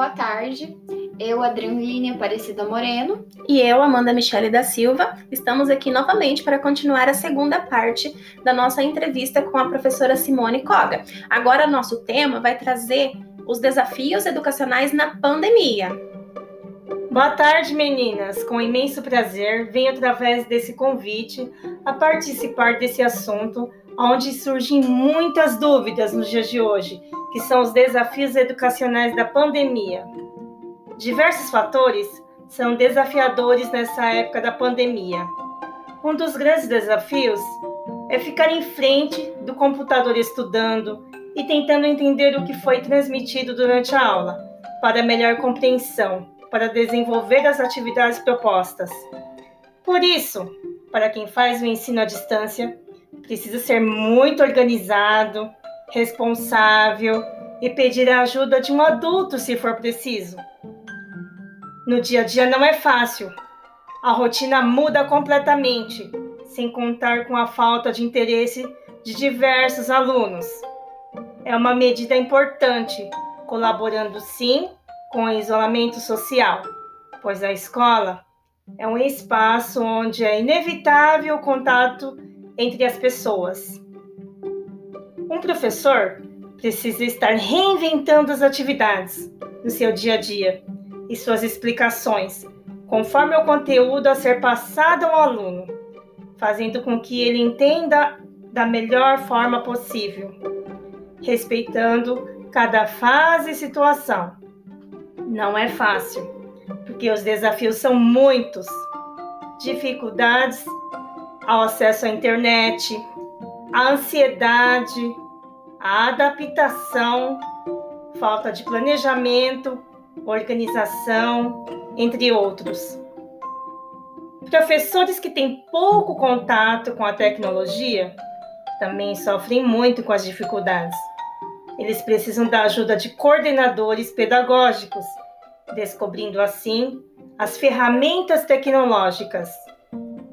Boa tarde. Eu, Adriane Aparecida Moreno. E eu, Amanda Michele da Silva, estamos aqui novamente para continuar a segunda parte da nossa entrevista com a professora Simone Koga. Agora, nosso tema vai trazer os desafios educacionais na pandemia. Boa tarde, meninas. Com imenso prazer, venho através desse convite a participar desse assunto, onde surgem muitas dúvidas nos dias de hoje, que são os desafios educacionais da pandemia. Diversos fatores são desafiadores nessa época da pandemia. Um dos grandes desafios é ficar em frente do computador estudando e tentando entender o que foi transmitido durante a aula, para melhor compreensão para desenvolver as atividades propostas. Por isso, para quem faz o ensino à distância, precisa ser muito organizado, responsável e pedir a ajuda de um adulto se for preciso. No dia a dia não é fácil. A rotina muda completamente, sem contar com a falta de interesse de diversos alunos. É uma medida importante, colaborando sim com o isolamento social, pois a escola é um espaço onde é inevitável o contato entre as pessoas. Um professor precisa estar reinventando as atividades no seu dia a dia e suas explicações, conforme o conteúdo a ser passado ao aluno, fazendo com que ele entenda da melhor forma possível, respeitando cada fase e situação não é fácil, porque os desafios são muitos. Dificuldades ao acesso à internet, a ansiedade, a adaptação, falta de planejamento, organização, entre outros. Professores que têm pouco contato com a tecnologia também sofrem muito com as dificuldades. Eles precisam da ajuda de coordenadores pedagógicos, descobrindo assim as ferramentas tecnológicas,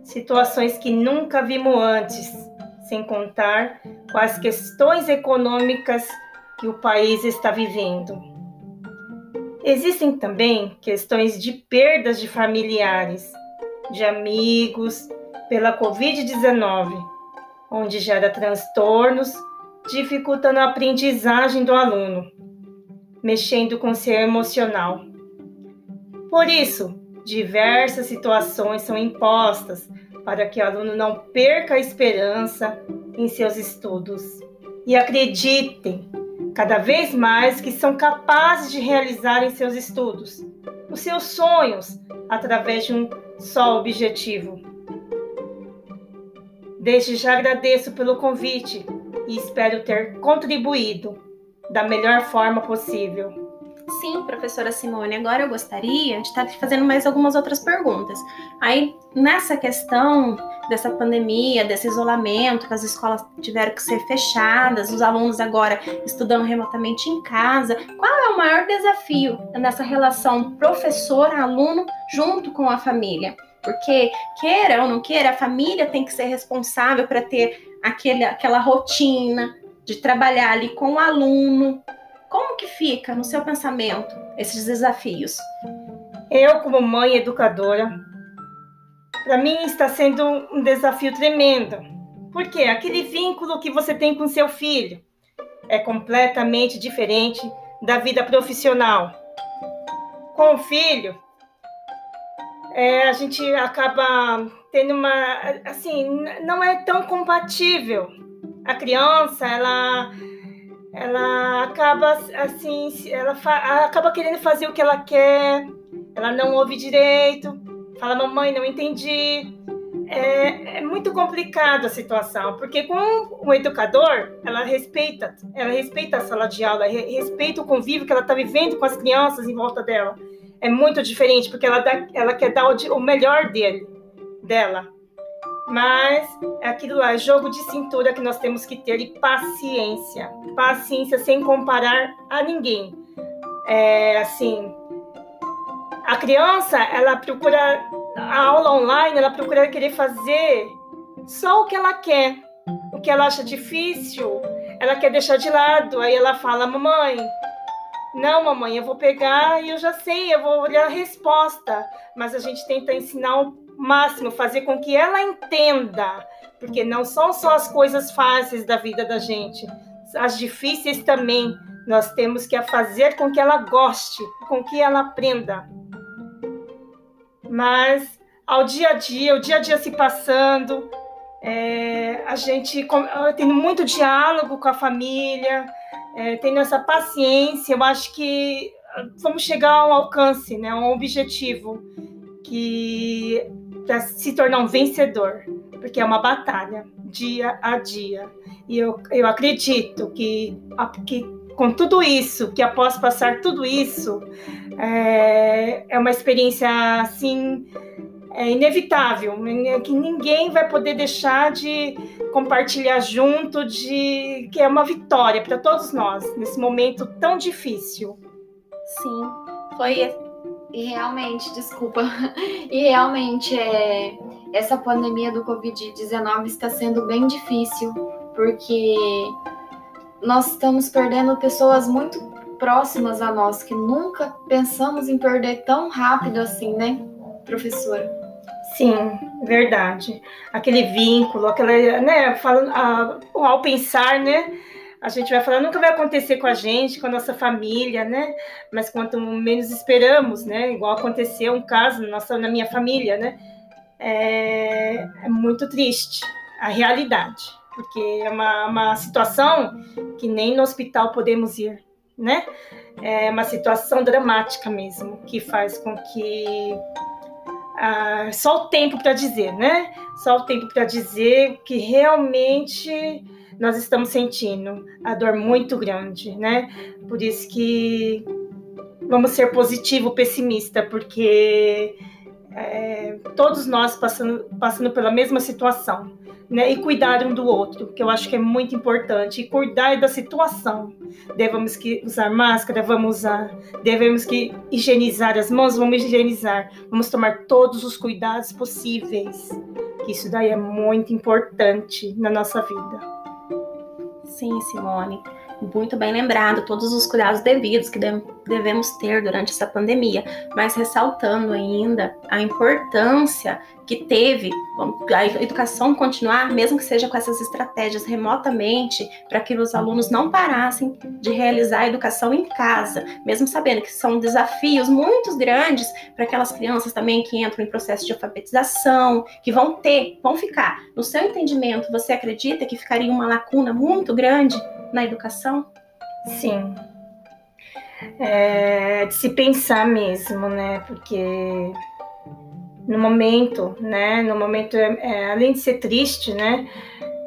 situações que nunca vimos antes, sem contar com as questões econômicas que o país está vivendo. Existem também questões de perdas de familiares, de amigos, pela Covid-19, onde gera transtornos dificultando a aprendizagem do aluno, mexendo com seu emocional. Por isso, diversas situações são impostas para que o aluno não perca a esperança em seus estudos e acreditem cada vez mais que são capazes de realizarem seus estudos, os seus sonhos, através de um só objetivo. Desde já agradeço pelo convite e espero ter contribuído da melhor forma possível. Sim, professora Simone, agora eu gostaria de estar fazendo mais algumas outras perguntas. Aí, nessa questão dessa pandemia, desse isolamento, que as escolas tiveram que ser fechadas, os alunos agora estudando remotamente em casa, qual é o maior desafio nessa relação professor-aluno junto com a família? Porque, queira ou não queira, a família tem que ser responsável para ter aquele, aquela rotina de trabalhar ali com o aluno. Como que fica no seu pensamento esses desafios? Eu, como mãe educadora, para mim está sendo um desafio tremendo. Porque aquele vínculo que você tem com seu filho é completamente diferente da vida profissional. Com o filho, é, a gente acaba tendo uma assim não é tão compatível a criança ela ela acaba assim ela acaba querendo fazer o que ela quer ela não ouve direito fala mamãe não entendi é, é muito complicado a situação porque com o educador ela respeita ela respeita a sala de aula respeita o convívio que ela está vivendo com as crianças em volta dela é muito diferente, porque ela, dá, ela quer dar o, o melhor dele, dela. Mas é aquilo lá, jogo de cintura que nós temos que ter e paciência. Paciência sem comparar a ninguém. É assim, a criança, ela procura a aula online, ela procura querer fazer só o que ela quer, o que ela acha difícil, ela quer deixar de lado. Aí ela fala: "Mamãe, Não, mamãe, eu vou pegar e eu já sei, eu vou olhar a resposta. Mas a gente tenta ensinar o máximo, fazer com que ela entenda. Porque não são só as coisas fáceis da vida da gente, as difíceis também. Nós temos que fazer com que ela goste, com que ela aprenda. Mas ao dia a dia, o dia a dia se passando, é, a gente tendo muito diálogo com a família, é, tendo essa paciência, eu acho que vamos chegar a um alcance, né, a um objetivo que para se tornar um vencedor, porque é uma batalha dia a dia. E eu, eu acredito que, que com tudo isso, que após passar tudo isso, é, é uma experiência assim é inevitável, né, que ninguém vai poder deixar de compartilhar junto, de que é uma vitória para todos nós nesse momento tão difícil. Sim, foi e realmente, desculpa, e realmente é, essa pandemia do Covid-19 está sendo bem difícil, porque nós estamos perdendo pessoas muito próximas a nós, que nunca pensamos em perder tão rápido assim, né, professora? Sim, verdade. Aquele vínculo, aquela, né, falando, ao pensar, né, a gente vai falar, nunca vai acontecer com a gente, com a nossa família, né? Mas quanto menos esperamos, né? Igual aconteceu um caso na, nossa, na minha família, né? É, é muito triste a realidade, porque é uma, uma situação que nem no hospital podemos ir, né? É uma situação dramática mesmo, que faz com que ah, só o tempo para dizer, né? Só o tempo para dizer que realmente nós estamos sentindo a dor muito grande, né? Por isso que vamos ser positivo, pessimista, porque é, todos nós passando, passando pela mesma situação né, e cuidar um do outro, que eu acho que é muito importante, e cuidar da situação. Devemos que usar máscara, vamos usar, devemos que higienizar as mãos, vamos higienizar, vamos tomar todos os cuidados possíveis. Isso daí é muito importante na nossa vida. Sim, Simone. Muito bem lembrado, todos os cuidados devidos que devemos ter durante essa pandemia, mas ressaltando ainda a importância que teve a educação continuar, mesmo que seja com essas estratégias remotamente, para que os alunos não parassem de realizar a educação em casa, mesmo sabendo que são desafios muito grandes para aquelas crianças também que entram em processo de alfabetização, que vão ter, vão ficar. No seu entendimento, você acredita que ficaria uma lacuna muito grande na educação? Sim. É de se pensar mesmo, né? Porque no momento, né? No momento, é, é, além de ser triste, né?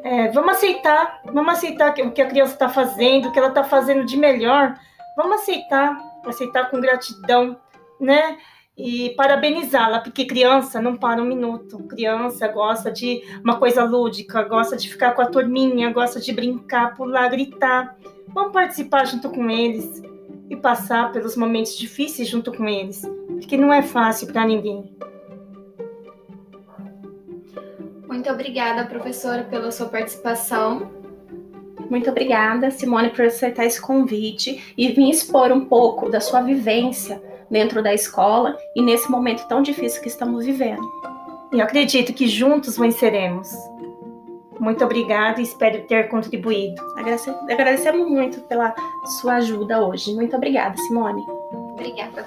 É, vamos aceitar, vamos aceitar o que a criança está fazendo, o que ela está fazendo de melhor. Vamos aceitar, aceitar com gratidão, né? e parabenizá-la, porque criança não para um minuto. Criança gosta de uma coisa lúdica, gosta de ficar com a turminha, gosta de brincar, pular, gritar. Vamos participar junto com eles e passar pelos momentos difíceis junto com eles, porque não é fácil para ninguém. Muito obrigada, professora, pela sua participação. Muito obrigada, Simone, por aceitar esse convite e vir expor um pouco da sua vivência dentro da escola e nesse momento tão difícil que estamos vivendo. E acredito que juntos venceremos. Muito obrigada e espero ter contribuído. agradecemos muito pela sua ajuda hoje. Muito obrigada, Simone. Obrigada.